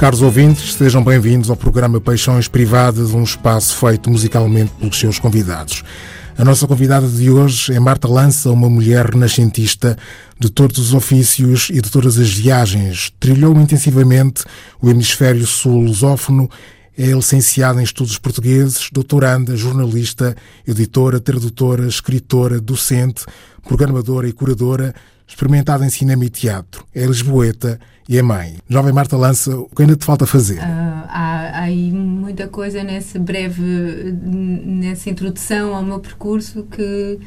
Caros ouvintes, sejam bem-vindos ao programa Paixões Privadas, um espaço feito musicalmente pelos seus convidados. A nossa convidada de hoje é Marta Lança, uma mulher renascentista de todos os ofícios e de todas as viagens. Trilhou intensivamente o hemisfério sul lusófono, é licenciada em estudos portugueses, doutoranda, jornalista, editora, tradutora, escritora, docente, programadora e curadora, experimentada em cinema e teatro. É lisboeta e é mãe. Jovem Marta Lança, o que ainda te falta fazer? Uh, há, há aí muita coisa nessa breve, nessa introdução ao meu percurso que,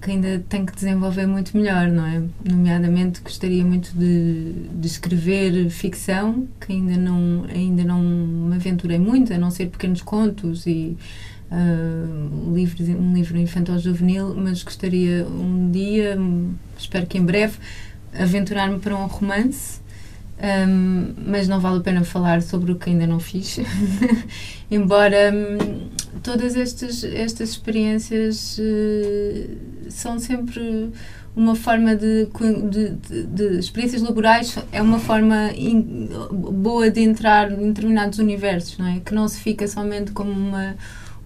que ainda tenho que desenvolver muito melhor, não é? Nomeadamente gostaria muito de, de escrever ficção, que ainda não, ainda não me aventurei muito, a não ser pequenos contos e uh, um livro infantil-juvenil, mas gostaria um dia, espero que em breve, aventurar-me para um romance um, mas não vale a pena falar sobre o que ainda não fiz. Embora um, todas estas, estas experiências uh, são sempre uma forma de, de, de, de, experiências laborais é uma forma in, boa de entrar em determinados universos, não é? Que não se fica somente como uma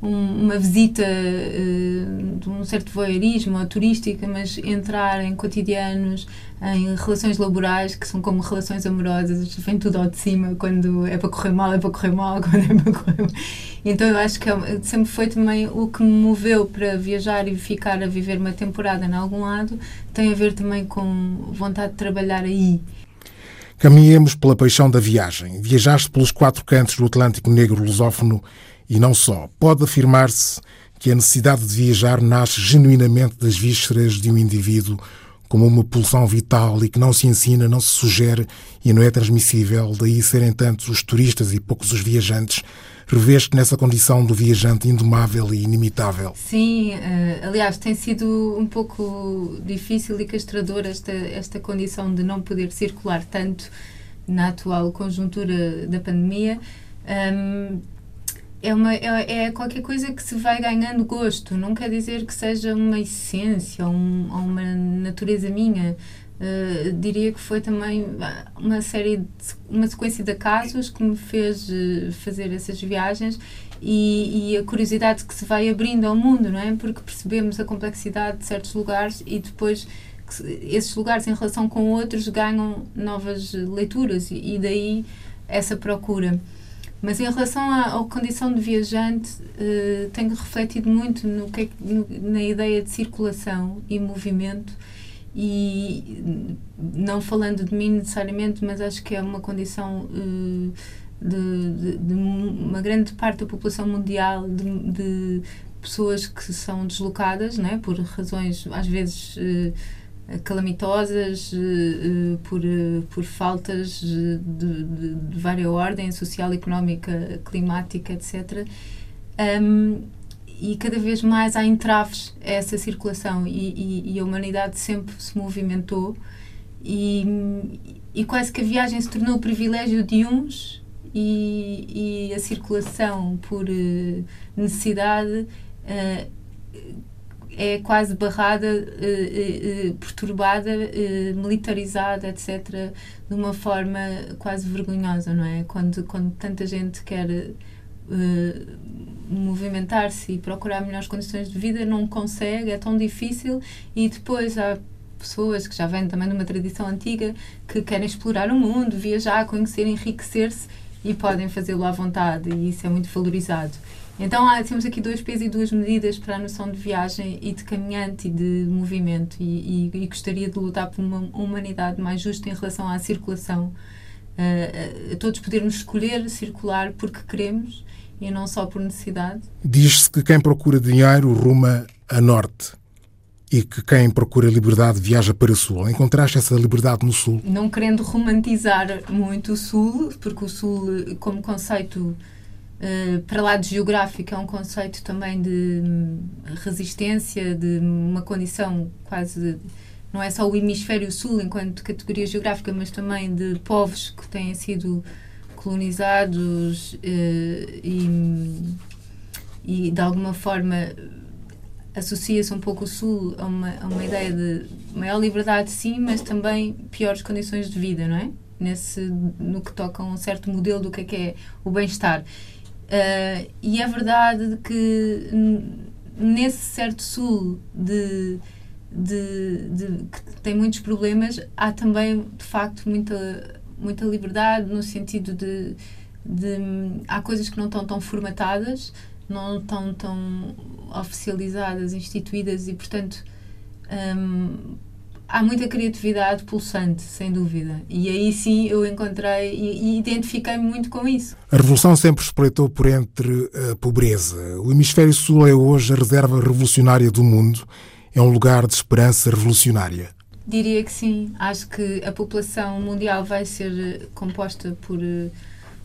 um, uma visita uh, de um certo voyeurismo ou turística, mas entrar em cotidianos, em relações laborais que são como relações amorosas, vem tudo ao de cima, quando é para correr mal, é para correr mal, quando é para correr mal. Então eu acho que é, sempre foi também o que me moveu para viajar e ficar a viver uma temporada em algum lado, tem a ver também com vontade de trabalhar aí. Caminhemos pela paixão da viagem. Viajaste pelos quatro cantos do Atlântico Negro lusófono e não só. Pode afirmar-se que a necessidade de viajar nasce genuinamente das vísceras de um indivíduo como uma pulsão vital e que não se ensina, não se sugere e não é transmissível, daí serem tantos os turistas e poucos os viajantes. Reveste nessa condição do viajante indomável e inimitável. Sim, uh, aliás, tem sido um pouco difícil e castrador esta, esta condição de não poder circular tanto na atual conjuntura da pandemia. É, uma, é, é, qualquer coisa que se vai ganhando gosto, não quer dizer que seja uma essência ou, um, ou uma natureza minha. Uh, diria que foi também uma série, de, uma sequência de casos que me fez uh, fazer essas viagens e, e, a curiosidade que se vai abrindo ao mundo, não é? Porque percebemos a complexidade de certos lugares e depois esses lugares em relação com outros ganham novas leituras e, e daí essa procura. Mas em relação à, à condição de viajante, uh, tenho refletido muito no que, é no, na ideia de circulação e movimento e não falando de mim necessariamente, mas acho que é uma condição uh, de, de, de, uma grande parte da população mundial de, de pessoas que são deslocadas, né, por razões às vezes uh, calamitosas uh, por, uh, por faltas de, de, de, várias ordem social, económica, climática, etc. Um, e cada vez mais há entraves a essa circulação e, e, e, a humanidade sempre se movimentou e, e quase que a viagem se tornou o privilégio de uns e, a circulação por uh, necessidade é quase barrada, uh, uh, perturbada, uh, militarizada, etc., de uma forma quase vergonhosa, não é? Quando, quando tanta gente quer movimentar-se e procurar melhores condições de vida, não consegue, é tão difícil, e depois há pessoas que já vêm também de uma tradição antiga que querem explorar o mundo, viajar, conhecer, enriquecer-se e podem fazê-lo à vontade, e isso é muito valorizado. Então há, temos aqui dois pesos e duas medidas para a noção de viagem e de caminhante e de movimento e, e, e gostaria de lutar por uma humanidade mais justa em relação à circulação. Uh, uh, todos podermos escolher circular porque queremos e não só por necessidade. Diz-se que quem procura dinheiro ruma a norte e que quem procura liberdade viaja para o sul. Encontraste essa liberdade no sul? Não querendo romantizar muito o sul, porque o sul, como conceito Uh, para lá de geográfico é um conceito também de hum, resistência, de uma condição quase. Não é só o hemisfério sul enquanto categoria geográfica, mas também de povos que têm sido colonizados uh, e, e de alguma forma associa-se um pouco o sul a uma, a uma ideia de maior liberdade, sim, mas também piores condições de vida, não é? nesse, no que toca a um certo modelo do que é que é o bem-estar. Uh, e é verdade que nesse certo sul de, de, de, que tem muitos problemas, há também, de facto, muita, muita liberdade no sentido de, de há coisas que não estão tão formatadas, não estão tão oficializadas, instituídas e, portanto, um, há muita criatividade pulsante, sem dúvida. E aí sim eu encontrei e, e identifiquei-me muito com isso. A Revolução sempre espreitou por entre a pobreza. O Hemisfério Sul é hoje a reserva revolucionária do mundo. É um lugar de esperança revolucionária. Diria que sim. Acho que a população mundial vai ser composta por eh,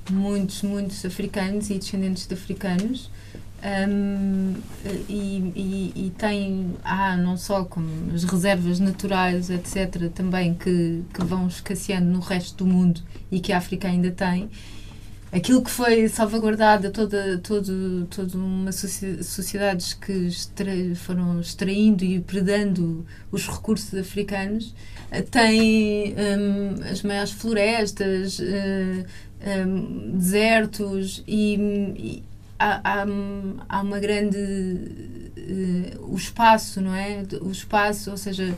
muitos, muitos africanos e descendentes de africanos um, e, e, e, tem, há não só como as reservas naturais, etc., também que, que vão escasseando no resto do mundo e que a África ainda tem. Aquilo que foi salvaguardado, toda, todo, toda uma sociedades que extra, foram extraindo e predando os recursos africanos, tem um, as maiores florestas, uh, um, desertos e, há, há, há uma grande. Uh, o espaço, não é? O espaço, ou seja,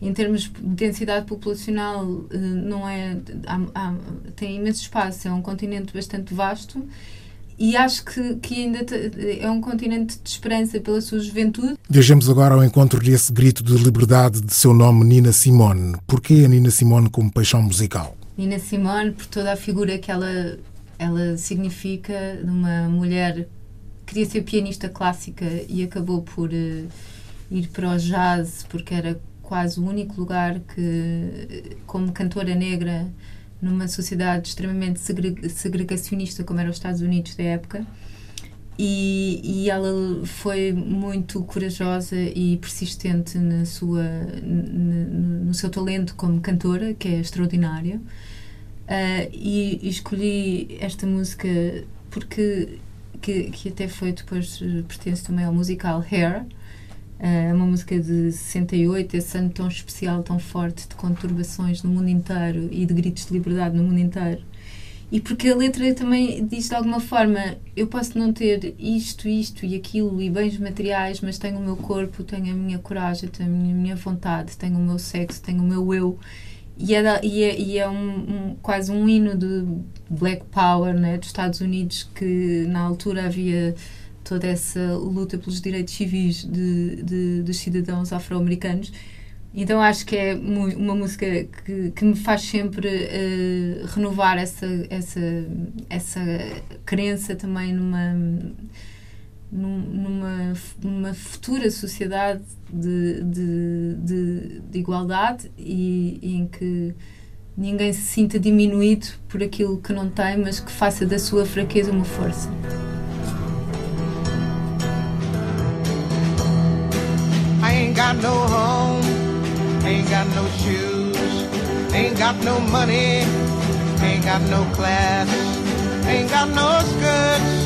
em termos de densidade populacional, uh, não é. Há, há, tem imenso espaço, é um continente bastante vasto. E acho que, que ainda é um continente de esperança pela sua juventude. Viajamos agora ao encontro desse grito de liberdade de seu nome, Nina Simone. Porquê a Nina Simone como paixão musical? Nina Simone, por toda a figura que ela ela significa uma mulher queria ser pianista clássica e acabou por uh, ir para o jazz porque era quase o único lugar que, como cantora negra, numa sociedade extremamente segregacionista como era os Estados Unidos da época. E, e ela foi muito corajosa e persistente na sua, no, no seu talento como cantora, que é extraordinário. Uh, e, e, escolhi esta música porque que, que até foi depois eh, pertence também ao musical Hair. É uh, uma música de 68 esse ano tão especial, tão forte de conturbações no mundo inteiro e de gritos de liberdade no mundo inteiro. E porque a letra também diz de alguma forma eu posso não ter isto, isto e aquilo e bens materiais, mas tenho o meu corpo tenho a minha coragem, tenho a minha vontade tenho o meu sexo, tenho o meu eu e é, e é, e é um, um, quase um hino de Black Power né, dos Estados Unidos que na altura havia toda essa luta pelos direitos civis de, de, dos cidadãos afro-americanos. Então acho que é uma música que, que me faz sempre uh, renovar essa, essa, essa crença também numa numa, numa futura sociedade de, de, de, de igualdade e, e, em que ninguém se sinta diminuído por aquilo que não tem, mas que faça da sua fraqueza uma força. I ain't got no home, ain't got no shoes, ain't got no money, ain't got no class, ain't got no skirts.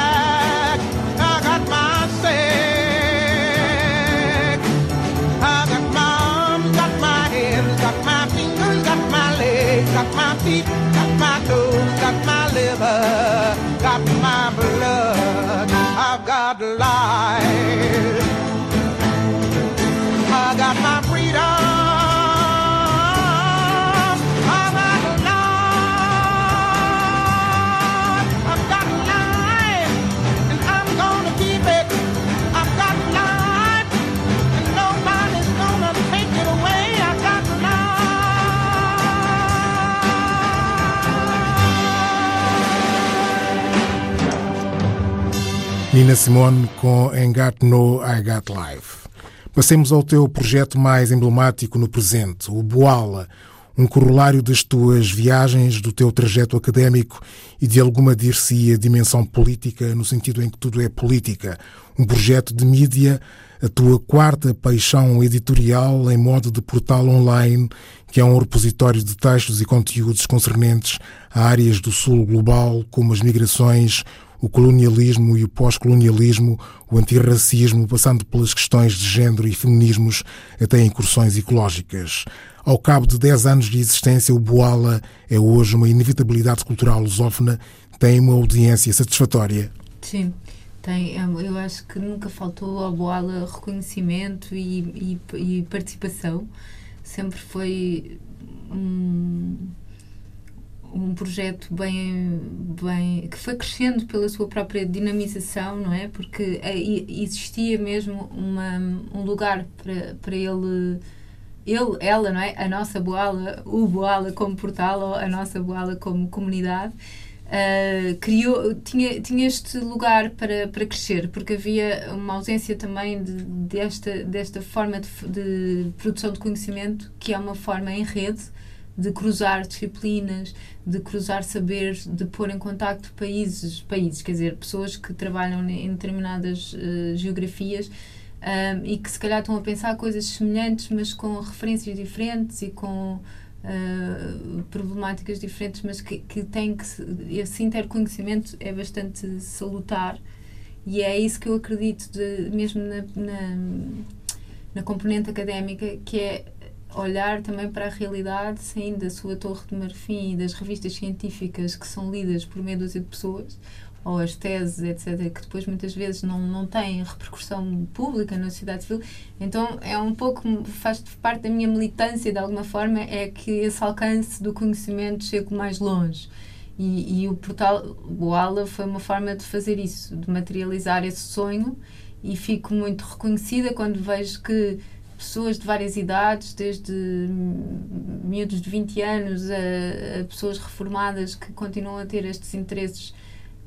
Nina Simone com Got No, I Got Life. Passemos ao teu projeto mais emblemático no presente, o Boala, um corolário das tuas viagens, do teu trajeto académico e de alguma dir-se-ia dimensão política, no sentido em que tudo é política. Um projeto de mídia, a tua quarta paixão editorial em modo de portal online, que é um repositório de textos e conteúdos concernentes a áreas do sul global, como as migrações, o colonialismo e o pós-colonialismo, o antirracismo, passando pelas questões de género e feminismos até incursões ecológicas. Ao cabo de 10 anos de existência, o Boala é hoje uma inevitabilidade cultural lusófona, tem uma audiência satisfatória. Sim, tem. É, eu acho que nunca faltou ao Boala reconhecimento e, e, e participação. Sempre foi um projeto bem, bem que foi crescendo pela sua própria dinamização, não é? Porque existia mesmo uma, um lugar para, para ele, ele, ela, não é? A nossa Boala, o Boala como portal, ou a nossa Boala como comunidade. Uh, criou, tinha, tinha este lugar para, para crescer, porque havia uma ausência também de, desta, desta forma de, de produção de conhecimento, que é uma forma em rede, de cruzar disciplinas, de cruzar saberes, de pôr em contacto países, países, quer dizer, pessoas que trabalham em determinadas uh, geografias um, e que se calhar estão a pensar coisas semelhantes, mas com referências diferentes e com uh, problemáticas diferentes, mas que, que têm que esse interconhecimento é bastante salutar. E é isso que eu acredito de, mesmo na, na, na componente académica, que é olhar também para a realidade, saindo da sua torre de marfim e das revistas científicas que são lidas por meia dúzia de pessoas, ou as teses, etc., que depois muitas vezes não, não têm repercussão pública na sociedade civil. Então é um pouco, faz parte da minha militância de alguma forma, é que esse alcance do conhecimento chegue mais longe. E, e o portal Boala foi uma forma de fazer isso, de materializar esse sonho, e fico muito reconhecida quando vejo que pessoas de várias idades, desde miúdos de 20 anos a, a pessoas reformadas que continuam a ter estes interesses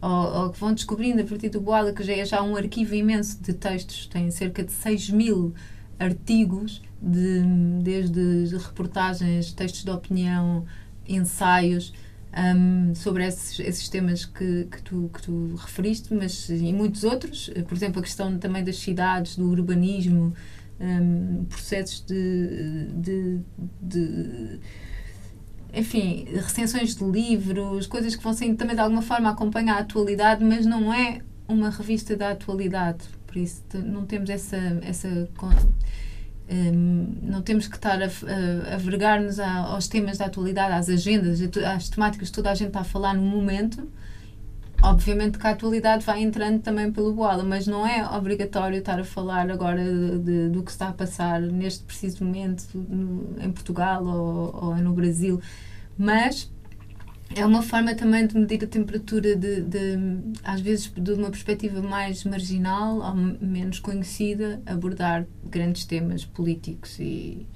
ou, ou, que vão descobrindo a partir do Boala, que já é já um arquivo imenso de textos, tem cerca de 6 mil artigos, de, desde reportagens, textos de opinião, ensaios. Um, sobre esses, esses temas que, que, tu, que tu referiste, mas e muitos outros, por exemplo, a questão também das cidades, do urbanismo, um, processos de, de, de, enfim, recensões de livros, coisas que vão ser também de alguma forma acompanhar a atualidade, mas não é uma revista da atualidade, por isso não temos essa, essa um, não temos que estar a, a, a vergar-nos aos temas da atualidade, às agendas, às temáticas que toda a gente está a falar no momento, Obviamente que a atualidade vai entrando também pelo Boala, mas não é obrigatório estar a falar agora de, de, do que está a passar neste preciso momento no, em Portugal ou, ou, no Brasil. Mas é uma forma também de medir a temperatura, de, de, às vezes de uma perspectiva mais marginal ou menos conhecida, abordar grandes temas políticos e.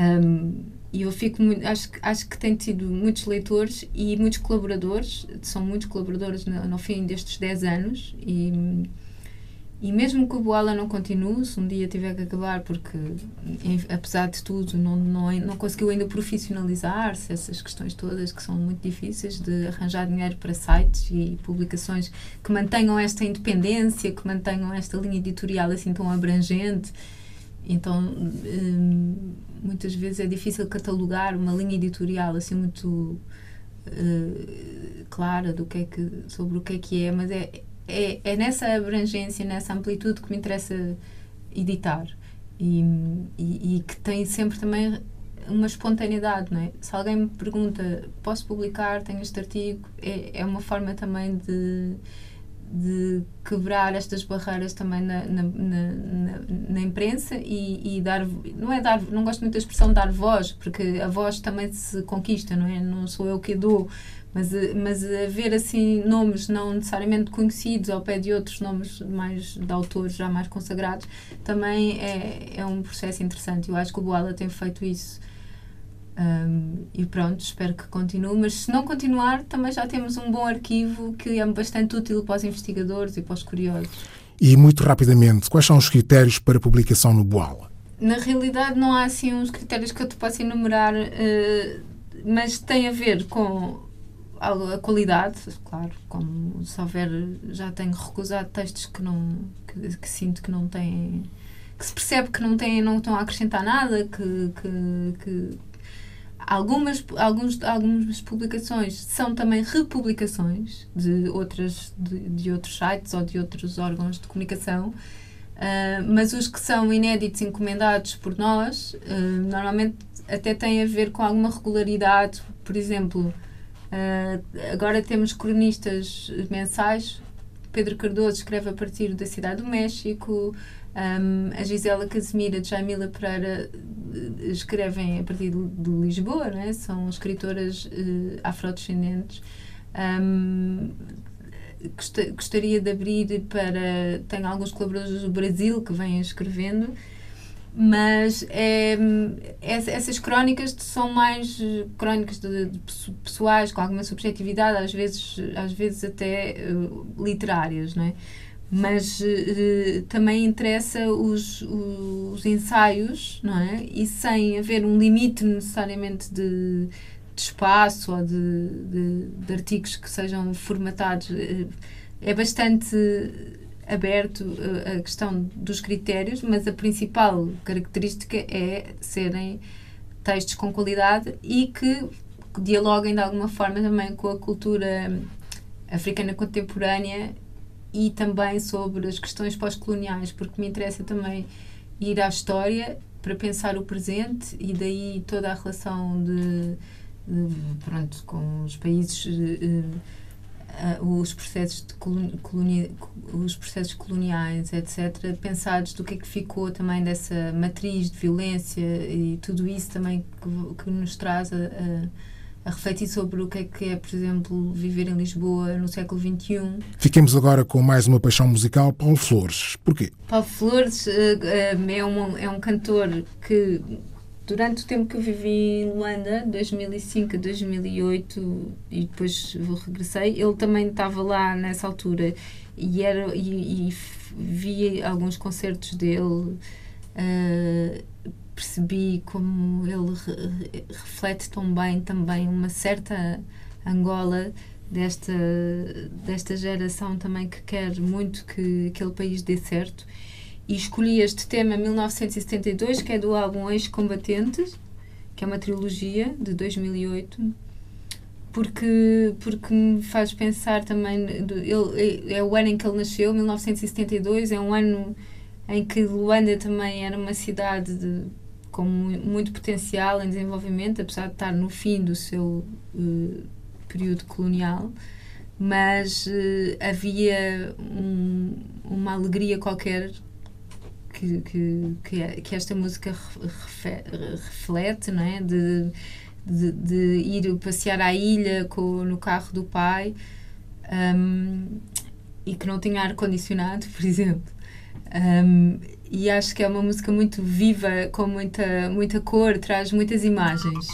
Um, e eu fico muito, acho, acho que tem tido muitos leitores e muitos colaboradores, são muitos colaboradores no, no fim destes 10 anos e, e mesmo que o Boala não continue, se um dia tiver que acabar, porque apesar de tudo não, não, não conseguiu ainda profissionalizar-se, essas questões todas que são muito difíceis de arranjar dinheiro para sites e publicações que mantenham esta independência, que mantenham esta linha editorial assim tão abrangente então, hum, muitas vezes é difícil catalogar uma linha editorial assim muito uh, clara do que é que, sobre o que é que é, mas é, é, é nessa abrangência, nessa amplitude que me interessa editar. E, e, e, que tem sempre também uma espontaneidade, não é? Se alguém me pergunta, posso publicar, tenho este artigo, é, é uma forma também de de quebrar estas barreiras também na, na, na, na, imprensa e, e, dar não é dar não gosto muito da expressão dar voz porque a voz também se conquista não é? Não sou eu que dou mas mas haver assim nomes não necessariamente conhecidos ao pé de outros nomes mais de autores já mais consagrados também é, é um processo interessante. Eu acho que o Boala tem feito isso um, e pronto, espero que continue, mas se não continuar, também já temos um bom arquivo que é bastante útil para os investigadores e para os curiosos. E muito rapidamente, quais são os critérios para publicação no Boala? Na realidade, não há assim uns critérios que eu te possa enumerar, uh, mas tem a ver com a qualidade, claro, como se houver, já tenho recusado textos que não que, que sinto que não têm que se percebe que não têm, não estão a acrescentar nada, que, que, que Algumas, alguns, algumas publicações são também republicações de, outras, de, de outros sites ou de outros órgãos de comunicação, uh, mas os que são inéditos encomendados por nós, uh, normalmente até têm a ver com alguma regularidade. Por exemplo, uh, agora temos cronistas mensais. Pedro Cardoso escreve a partir da Cidade do México, um, a Gisela Casimira de Jamila Pereira eh, escrevem a partir de, Lisboa, né? são escritoras uh, afrodescendentes. Um, gostaria de abrir para. Tenho alguns colaboradores do Brasil que vêm escrevendo, mas é, essas crónicas são mais crónicas de, de, pessoais, com alguma subjetividade, às vezes, às vezes até uh, literárias, não é? Mas uh, também interessa os, os ensaios, não é? E sem haver um limite necessariamente de, de espaço ou de, de, de, artigos que sejam formatados, uh, é bastante aberto uh, a questão dos critérios, mas a principal característica é serem textos com qualidade e que dialoguem de alguma forma também com a cultura africana contemporânea e também sobre as questões pós-coloniais, porque me interessa também ir à história para pensar o presente e daí toda a relação de, de pronto, com os países, uh, uh, os, processos colonia, os processos coloniais, etc., pensados do que é que ficou também dessa matriz de violência e tudo isso também que, que nos traz a, a a refletir sobre o que é que é, por exemplo, viver em Lisboa no século XXI. Fiquemos agora com mais uma paixão musical, Paulo Flores. Porquê? Paulo Flores uh, é, um, é um cantor que, durante o tempo que eu vivi em Luanda, 2005 a 2008, e depois regressei, ele também estava lá nessa altura e, era, e, e vi alguns concertos dele. Uh, percebi como ele re reflete tão bem também uma certa Angola desta, desta geração também que quer muito que aquele país dê certo. E escolhi este tema 1972, que é do álbum Ex-Combatentes, que é uma trilogia de 2008, porque, porque me faz pensar também. Ele, é o ano em que ele nasceu, 1972, é um ano em que Luanda também era uma cidade de com muito potencial em desenvolvimento, apesar de estar no fim do seu uh, período colonial, mas uh, havia um, uma alegria qualquer que, que, que, é, esta música reflete, não é? De, de, de, ir passear à ilha com, no carro do pai um, e que não tinha ar-condicionado, por exemplo. Um, e acho que é uma música muito viva, com muita, muita cor, traz muitas imagens.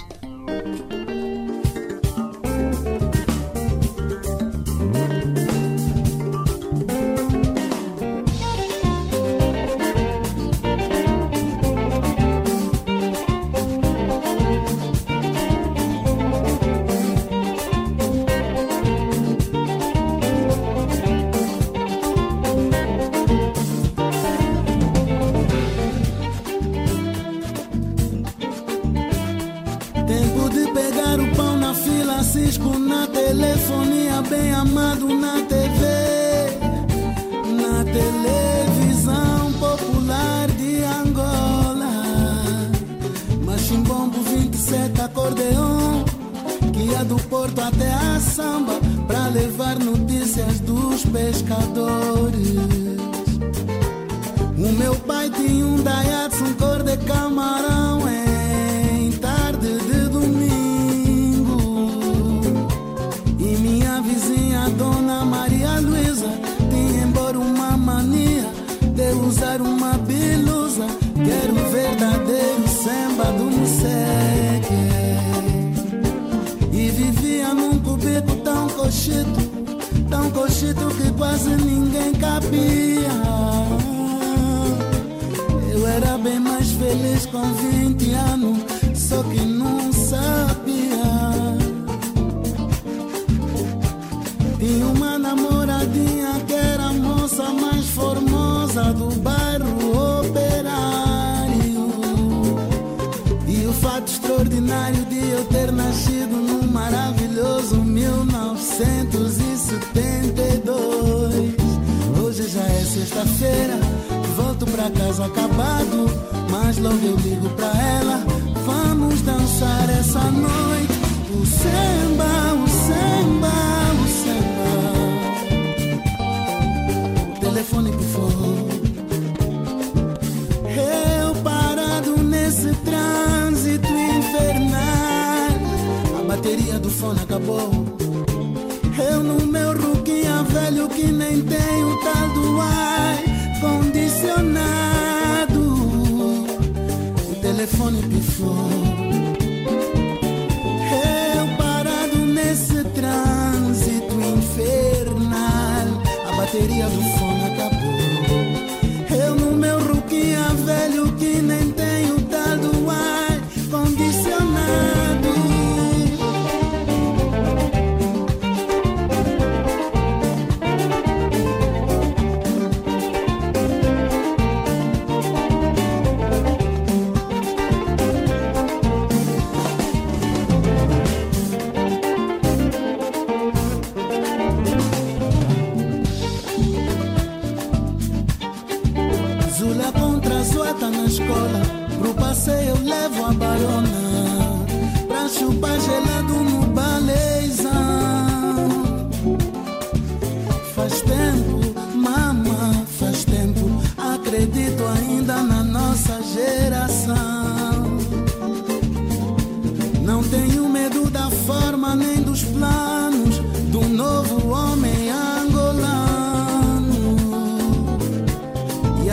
Do porto até a samba para levar notícias dos pescadores. O meu pai tinha um Daihatsu cor de camarão em quase ninguém cabia. Eu era bem mais feliz com 20 anos, só que não sexta-feira, volto pra casa acabado. Mas logo eu ligo pra ela, vamos dançar essa noite.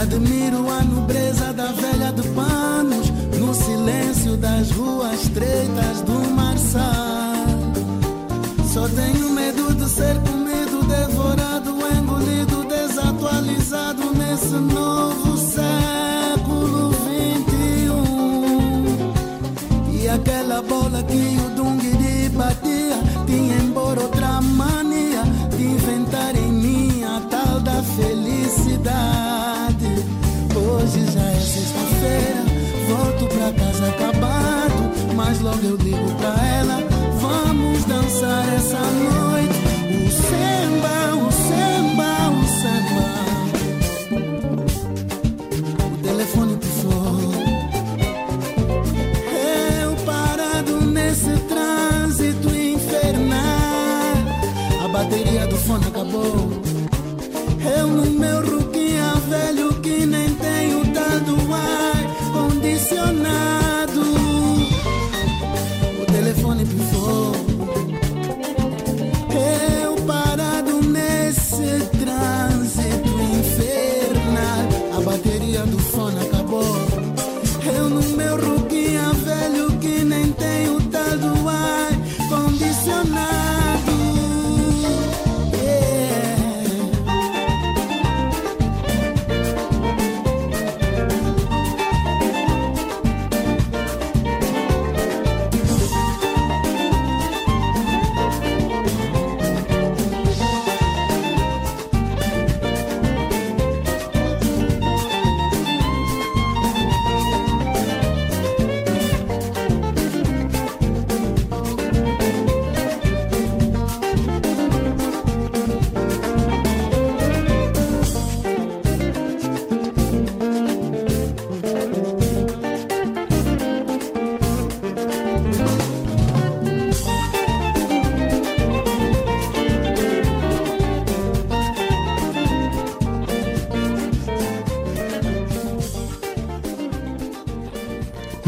Admiro a nobreza da velha de panos No silêncio das ruas estreitas do Marçal Só tenho medo de ser comido, devorado, engolido Desatualizado nesse novo século XXI E aquela bola que Logo eu ligo pra ela Vamos dançar essa noite. O samba, o samba, o samba. O telefone pifou eu parado nesse trânsito infernal. A bateria do fone acabou. Eu no meu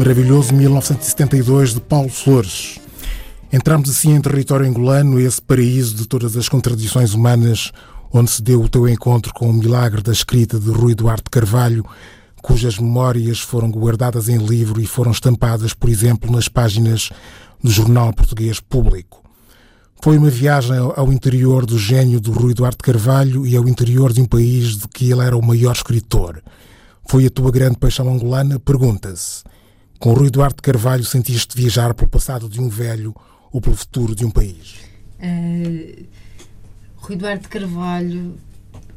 Maravilhoso 1972 de Paulo Flores. Entramos assim em território angolano, esse paraíso de todas as contradições humanas, onde se deu o teu encontro com o milagre da escrita de Rui Duarte Carvalho, cujas memórias foram guardadas em livro e foram estampadas, por exemplo, nas páginas do Jornal Português Público. Foi uma viagem ao interior do gênio do Rui Duarte Carvalho e ao interior de um país de que ele era o maior escritor. Foi a tua grande paixão angolana? Pergunta-se. Com Rui Duarte Carvalho sentiste viajar pelo passado de um velho ou pelo futuro de um país? Uh, Rui Duarte Carvalho,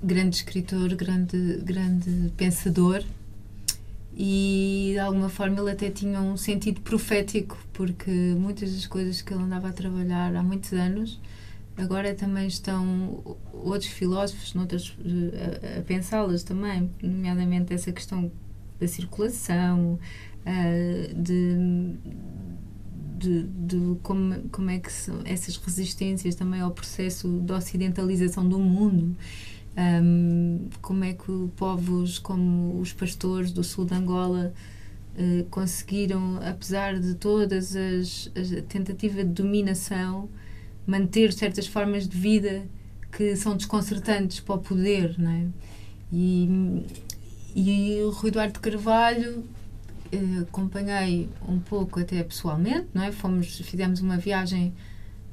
grande escritor, grande, grande pensador, e de alguma forma ele até tinha um sentido profético, porque muitas das coisas que ele andava a trabalhar há muitos anos agora também estão outros filósofos noutras, a, a pensá-las também, nomeadamente essa questão da circulação, uh, de, de, de, como, como é que são essas resistências também ao processo de ocidentalização do mundo. Um, como é que povos como os pastores do sul de Angola uh, conseguiram, apesar de todas as, as tentativas de dominação, manter certas formas de vida que são desconcertantes para o poder, não é? E, e o Rui Eduardo Carvalho eh, acompanhei um pouco até pessoalmente, não é? Fomos, fizemos uma viagem,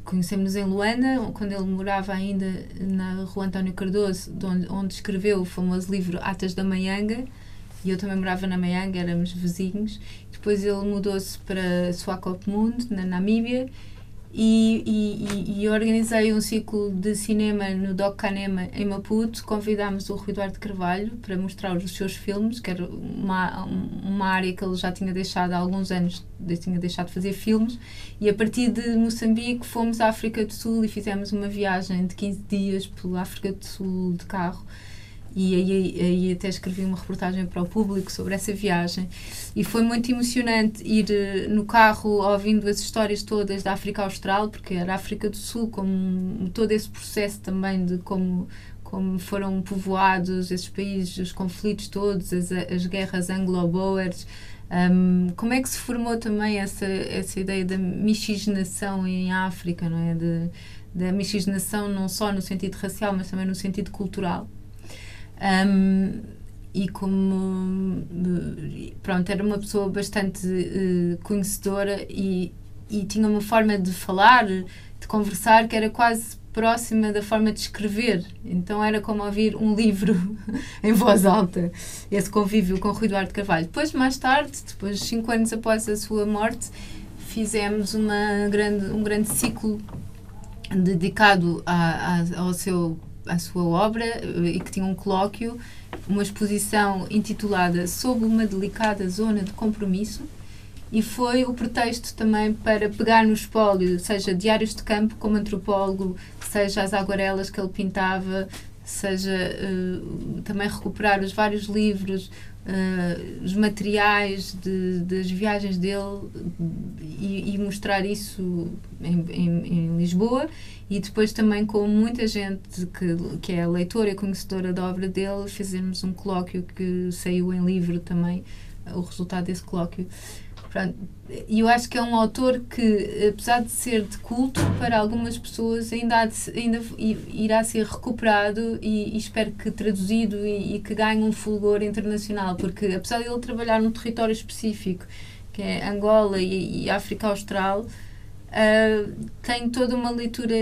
conhecemos-nos em Luanda, quando ele morava ainda na Rua António Cardoso, onde, onde escreveu o famoso livro Atas da Maianga, e eu também morava na Maianga, éramos vizinhos. Depois ele mudou-se para Swakopmund, na Namíbia, e, e, e, organizei um ciclo de cinema no Doc Canema em Maputo. Convidámos o Rui Eduardo Carvalho para mostrar os seus filmes, que era uma, uma área que ele já tinha deixado há alguns anos, tinha deixado de fazer filmes. E a partir de Moçambique fomos à África do Sul e fizemos uma viagem de 15 dias pela África do Sul de carro e aí, aí até escrevi uma reportagem para o público sobre essa viagem e foi muito emocionante ir eh, no carro ouvindo as histórias todas da África Austral, porque era a África do Sul, como todo esse processo também de como como foram povoados esses países, os conflitos todos, as, as guerras anglo-boers, um, como é que se formou também essa, essa ideia da miscigenação em África, não é? De, da miscigenação não só no sentido racial, mas também no sentido cultural. Um, e como pronto era uma pessoa bastante uh, conhecedora e, e tinha uma forma de falar de conversar que era quase próxima da forma de escrever. Então era como ouvir um livro em voz alta esse convívio com Rui Eduardo Carvalho. Depois mais tarde depois cinco anos após a sua morte fizemos uma grande um grande ciclo dedicado a, a, ao seu a sua obra eh, e que tinha um colóquio, uma exposição intitulada Sob uma delicada zona de compromisso e foi o pretexto também para pegar no espólio, seja diários de campo como antropólogo, seja as aguarelas que ele pintava, seja uh, também recuperar os vários livros, uh, os materiais de, das viagens dele e, e mostrar isso em, em, em, Lisboa. E depois também com muita gente que, que é leitora e conhecedora da obra dele fizemos um colóquio que saiu em livro também o resultado desse colóquio e eu acho que é um autor que, apesar de ser de culto, para algumas pessoas ainda, de, ainda irá ser recuperado e, e espero que traduzido e, e, que ganhe um fulgor internacional, porque apesar de ele trabalhar num território específico, que é Angola e, e África Austral, uh, tem toda uma leitura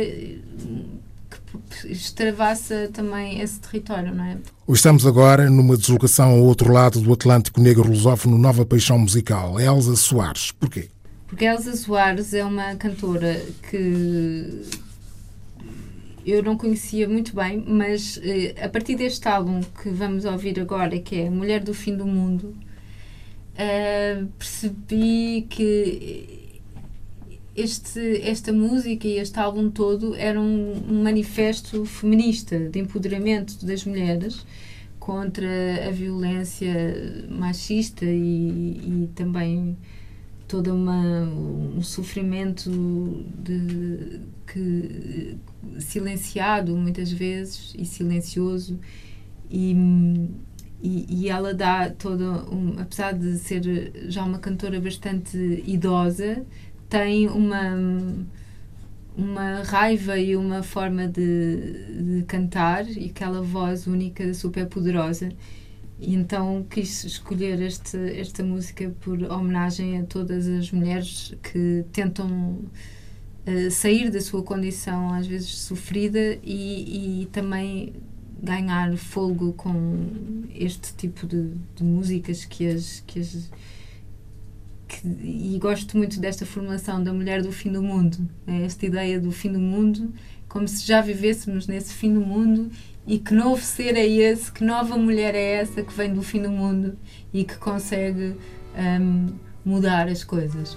extravassa também esse território, não é? Estamos agora numa deslocação ao outro lado do Atlântico Negro Lusófono, nova paixão musical, Elsa Soares. Porquê? Porque Elsa Soares é uma cantora que eu não conhecia muito bem, mas eh, a partir deste álbum que vamos ouvir agora, que é Mulher do Fim do Mundo, uh, percebi que este, esta música e este álbum todo era um, um manifesto feminista de empoderamento das mulheres contra a violência machista e, e também todo um sofrimento de, que, silenciado muitas vezes e silencioso. E, e, e, ela dá toda, um, apesar de ser já uma cantora bastante idosa, tem uma uma raiva e uma forma de, de cantar e aquela voz única, super poderosa. E então quis escolher este, esta música por homenagem a todas as mulheres que tentam uh, sair da sua condição, às vezes sofrida, e, e também ganhar folgo com este tipo de, de músicas que as, que as que, e gosto muito desta formação da mulher do fim do mundo, né? esta ideia do fim do mundo, como se já vivêssemos nesse fim do mundo e que novo ser é esse, que nova mulher é essa que vem do fim do mundo e que consegue um, mudar as coisas.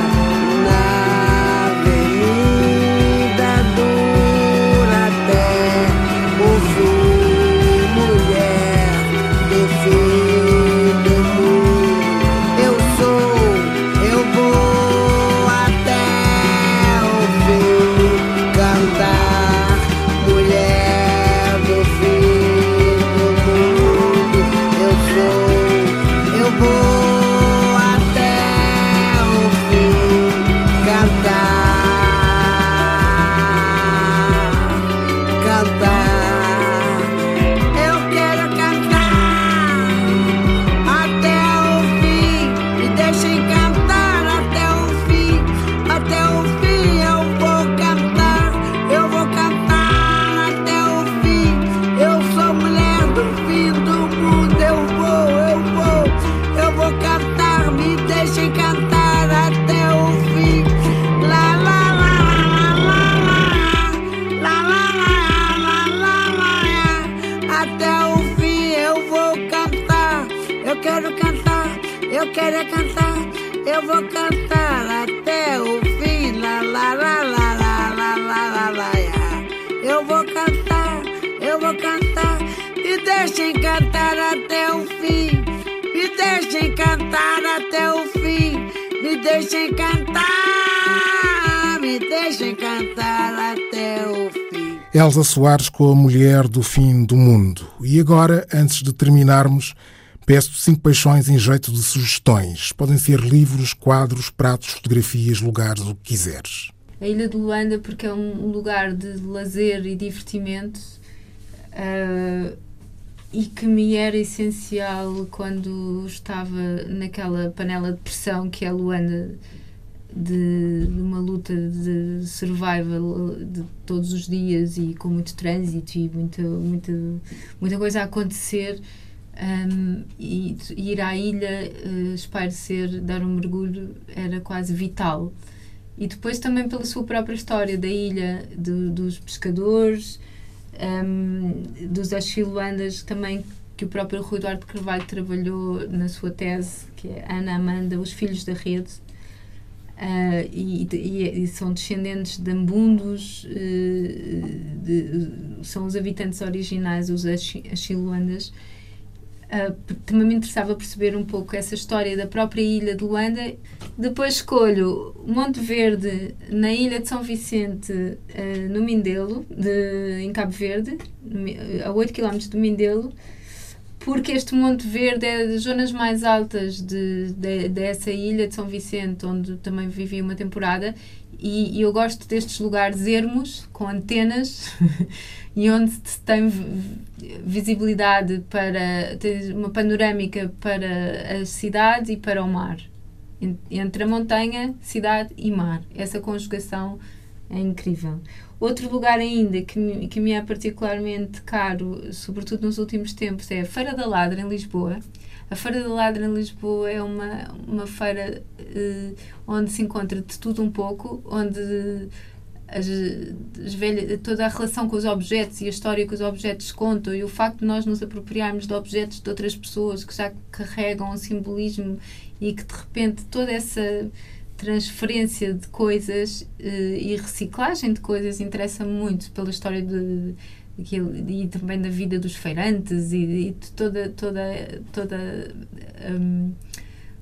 Soares com a mulher do fim do mundo. E agora, antes de terminarmos, peço cinco paixões em jeito de sugestões. Podem ser livros, quadros, pratos, fotografias, lugares, o que quiseres. A Ilha de Luanda, porque é um lugar de lazer e divertimento uh, e que me era essencial quando estava naquela panela de pressão que é Luanda, de, de uma luta de survival de todos os dias e com muito trânsito e muita, muita, muita coisa a acontecer. Um, e, ir à ilha, uh, espairecer, dar um mergulho era quase vital e depois também pela sua própria história da ilha, dos pescadores, um, dos Achiluandas, também que o próprio Rui Eduardo Carvalho trabalhou na sua tese, que é Ana Amanda, Os Filhos da Rede. Uh, e, e, e, são descendentes de ambundos, uh, de, são os habitantes originais, os Achiluandas, Uh, também me interessava perceber um pouco essa história da própria ilha de Luanda. Depois escolho Monte Verde, na ilha de São Vicente, uh, no Mindelo, de, em Cabo Verde, a 8 km do Mindelo, porque este Monte Verde é das zonas mais altas de, de, dessa ilha de São Vicente, onde também vivi uma temporada, e, e eu gosto destes lugares ermos, com antenas. e onde se tem visibilidade para ter uma panorâmica para a cidade e para o mar entre a montanha, cidade e mar essa conjugação é incrível. Outro lugar ainda que me, que me é particularmente caro sobretudo nos últimos tempos é a Feira da Ladra em Lisboa. A Feira da Ladra em Lisboa é uma, uma feira uh, onde se encontra de tudo um pouco, onde as, as velhas, toda a relação com os objetos e a história que os objetos contam e o facto de nós nos apropriarmos de objetos de outras pessoas que já carregam um simbolismo e que de repente toda essa transferência de coisas uh, e reciclagem de coisas interessa-me muito pela história de, de, e também da vida dos feirantes e, e de toda toda toda um,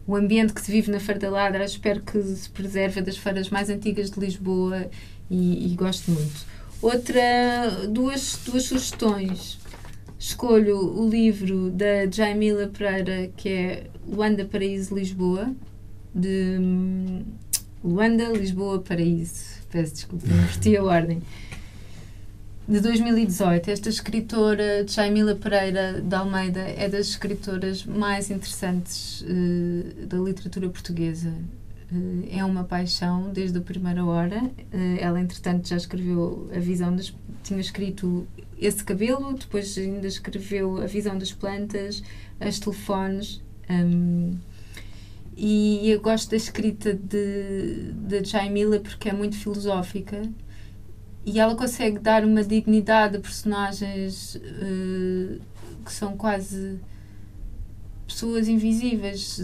o ambiente que se vive na Feira da Ladra espero que se preserve das feiras mais antigas de Lisboa e, e gosto muito. Outra, duas, duas sugestões. Escolho o livro da Jaimila Pereira, que é Luanda, Paraíso, Lisboa, de hum, Luanda, Lisboa, Paraíso. Peço desculpa, inverti a ordem. De 2018. Esta escritora, Jaimila Pereira de Almeida, é das escritoras mais interessantes uh, da literatura portuguesa. Eh, é uma paixão desde a primeira hora. Eh, ela, entretanto, já escreveu a visão das. tinha escrito esse cabelo, depois ainda escreveu a visão das plantas, as telefones. Um, e eu gosto da escrita de, de Jaimila porque é muito filosófica e ela consegue dar uma dignidade a personagens uh, que são quase pessoas invisíveis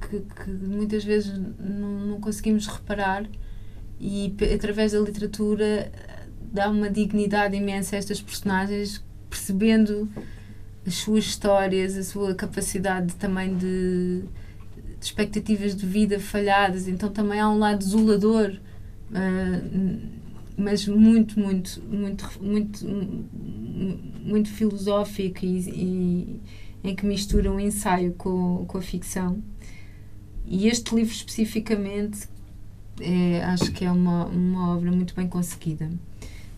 que, que muitas vezes não, conseguimos reparar. E através da literatura dá uma dignidade imensa a estas personagens percebendo as suas histórias, a sua capacidade também de, de expectativas de vida falhadas, então também há um lado desolador, uh, mas muito, muito, muito, muito, muito filosófico e, e em que mistura o um ensaio com, com a ficção. E este livro especificamente é, acho que é uma, uma obra muito bem conseguida.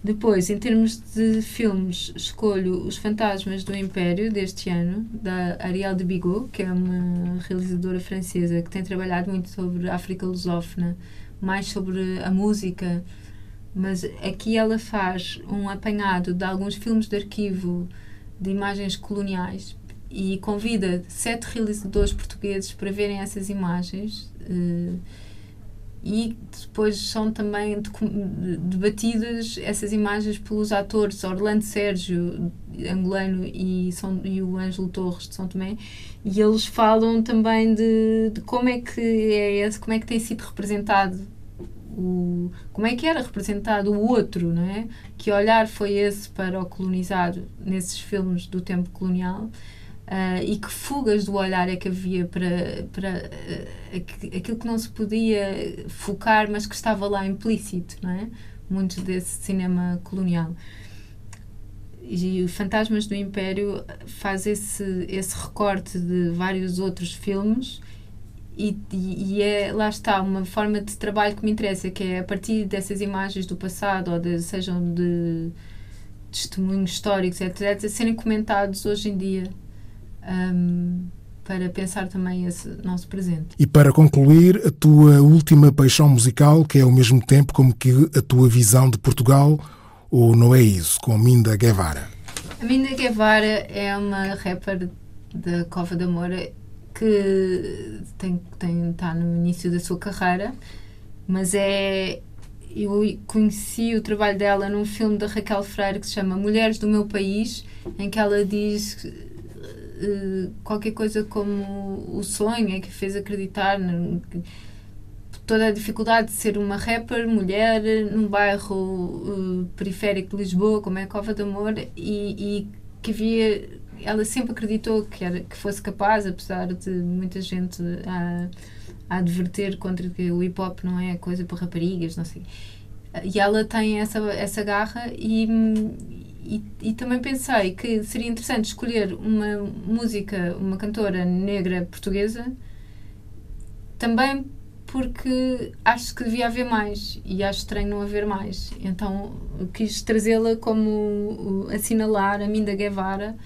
Depois, em termos de filmes, escolho Os Fantasmas do Império, deste ano, da Ariel de Bigot, que é uma realizadora francesa que tem trabalhado muito sobre a África lusófona, mais sobre a música, mas aqui ela faz um apanhado de alguns filmes de arquivo de imagens coloniais e convida sete realizadores portugueses para verem essas imagens uh, e depois são também debatidas essas imagens pelos atores. Orlando Sérgio angolano e, São, e o Ângelo Torres de São Tomé. E eles falam também de, de como é que é esse, como é que tem sido representado o, como é que era representado o outro, não é? Que olhar foi esse para o colonizado nesses filmes do tempo colonial Uh, e que fugas do olhar é que havia para, para uh, aquilo que não se podia focar, mas que estava lá implícito, não é? Muito desse cinema colonial. E o Fantasmas do Império faz esse, esse recorte de vários outros filmes e, e, é, lá está, uma forma de trabalho que me interessa, que é a partir dessas imagens do passado, ou de, sejam de testemunhos históricos, etc., serem comentados hoje em dia um, para pensar também esse nosso presente. E para concluir, a tua última paixão musical, que é ao mesmo tempo como que a tua visão de Portugal, ou não é isso, com Minda Guevara? A Minda Guevara é uma rapper da Cova da Moura que tem, tem, está no início da sua carreira, mas é. Eu conheci o trabalho dela num filme da Raquel Freire que se chama Mulheres do Meu País, em que ela diz uh, qualquer coisa como o sonho é que fez acreditar no, toda a dificuldade de ser uma rapper, mulher, num bairro uh, periférico de Lisboa, como é a Cova de Amor, e, e que havia. Ela sempre acreditou que, era, que fosse capaz, apesar de muita gente a, a adverter contra que o hip hop não é coisa para raparigas, não sei. E ela tem essa, essa garra e, e, também pensei que seria interessante escolher uma música, uma cantora negra portuguesa, também porque acho que devia haver mais e acho estranho não haver mais. Então quis trazê-la como assinalar a Minda Guevara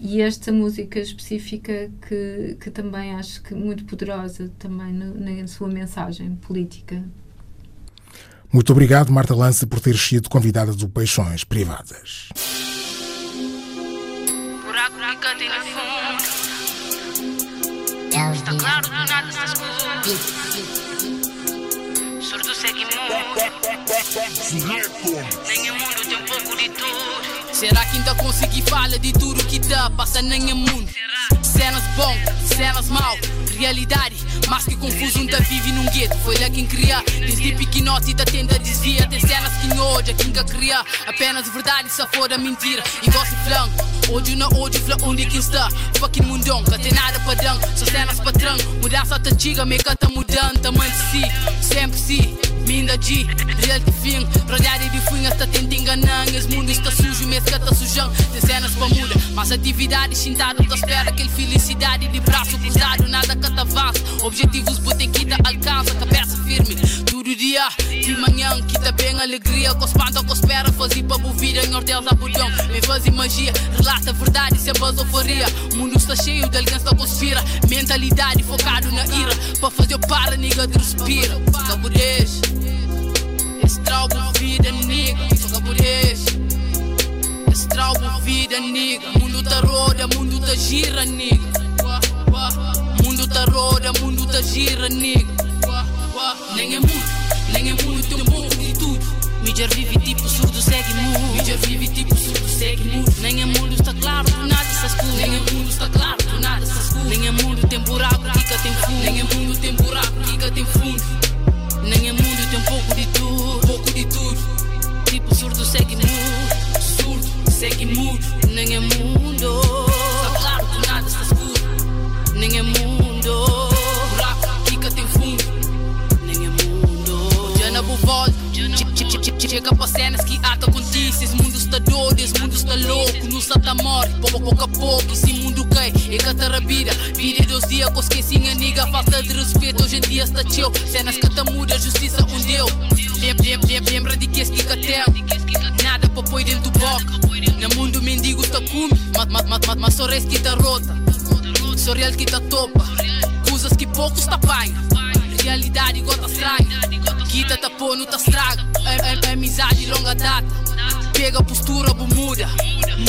e esta música específica que, que também acho que muito poderosa também no, na sua mensagem política. Muito obrigado, Marta Lança, por ter sido convidada do Peixões Privadas. Buraco Está claro, do nada Surdo segue Nem o mundo tem um pouco de tudo. Será que ainda consegui falar de tudo que dá? Passa nem o mundo. Cenas bom, cenas mal, realidade. Mas que confuso ainda vive num gueto. Foi lá quem cria. Desde pequenote da tenda dizia. Tem cenas que hoje quem cria. Apenas verdade, se for a mentira. E gosto flanco. Hoje na hoje, fla onde quem está. Fucking mundão, que tem nada padrão. Só cenas patrão. Mudança chiga, me tá mudando. Tamanho de si, sempre si. Minda de fim Rodeado de funhas, tá tentando enganar Esse mundo está sujo, mês que tá sujão. Tem cenas pra muda, mas atividade Sentado, tá espera. Aquele felicidade De braço cruzado, nada que tá avança. Objetivos, botem que alcança Cabeça firme, todo dia De manhã, que tá bem alegria. Com espanta, com espera Fazer pra vida em hortel, sabudão Vem fazer magia, relata a verdade euforia. O mundo está cheio de alguém que conspira. Mentalidade focado na ira Pra fazer o para, nigga, de respira. Cabudez Esse vida, nigga. Só cabudez vida, nigga. Mundo tá roda, mundo tá gira, nigga. Mundo tá roda, mundo tá gira, nigga. Nem é muito, nem é muito Mídia vive tipo surdo, segue mundo. Mídia vive tipo surdo, segue mundo. Nem é mundo está claro, do nada está escuro. Nem é mundo está claro, do nada está escuro. Nem é mundo tem buraco, Kika tem fundo. Nem é mundo tem buraco, Kika tem fundo. Nem é mundo tem pouco de tudo, pouco de tudo. Tipo surdo, segue mundo. Surdo, segue mudo. Nem é mundo. Está claro, do nada está escuro. Nem é mundo. Chega pra cenas que ata acontece Esse mundo está doido, esse mundo está louco. Não está tá morre, pouco, pouco a pouco Esse mundo cai, é catarabira. Vira dois dias com esqueci a niga Falta de respeito, hoje em dia está chill. Cenas que tá muda, justiça um deu Lembra de que esse que tem Nada pra pôr dentro do boca No mundo mendigo está come Mas, mas, mas, mas só resta que tá rota. Real que tá topa. Coisas que poucos tá paga Realidade gota estranha Quita tá pô, não tá estraga é, é, amizade longa data. Pega a postura, bu muda.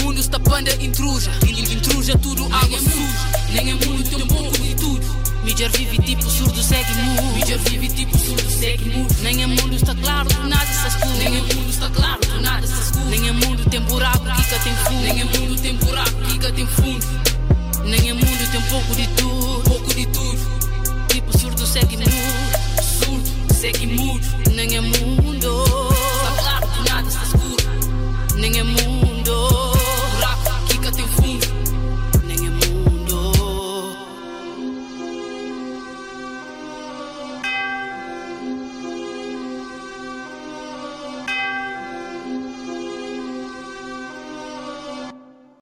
Mundo está panda intruja Intruja tudo, água suja. Nem é mundo, tem um pouco de tudo. Mídia vive tipo surdo, segue mundo Mídia vive tipo surdo, segue mundo Nem é mundo, está claro, do nada está escuro Nem é mundo, está claro, do nada está escuro Nem é mundo, tem buraco, Kika tem fundo. Nem é mundo, tem buraco, Kika tem fundo. Nem é mundo, tem pouco de tudo. Pouco de tudo surdo, segue mundo Surdo, segue mudo Nem é mundo. Claro, do nada está escuro Nem é mundo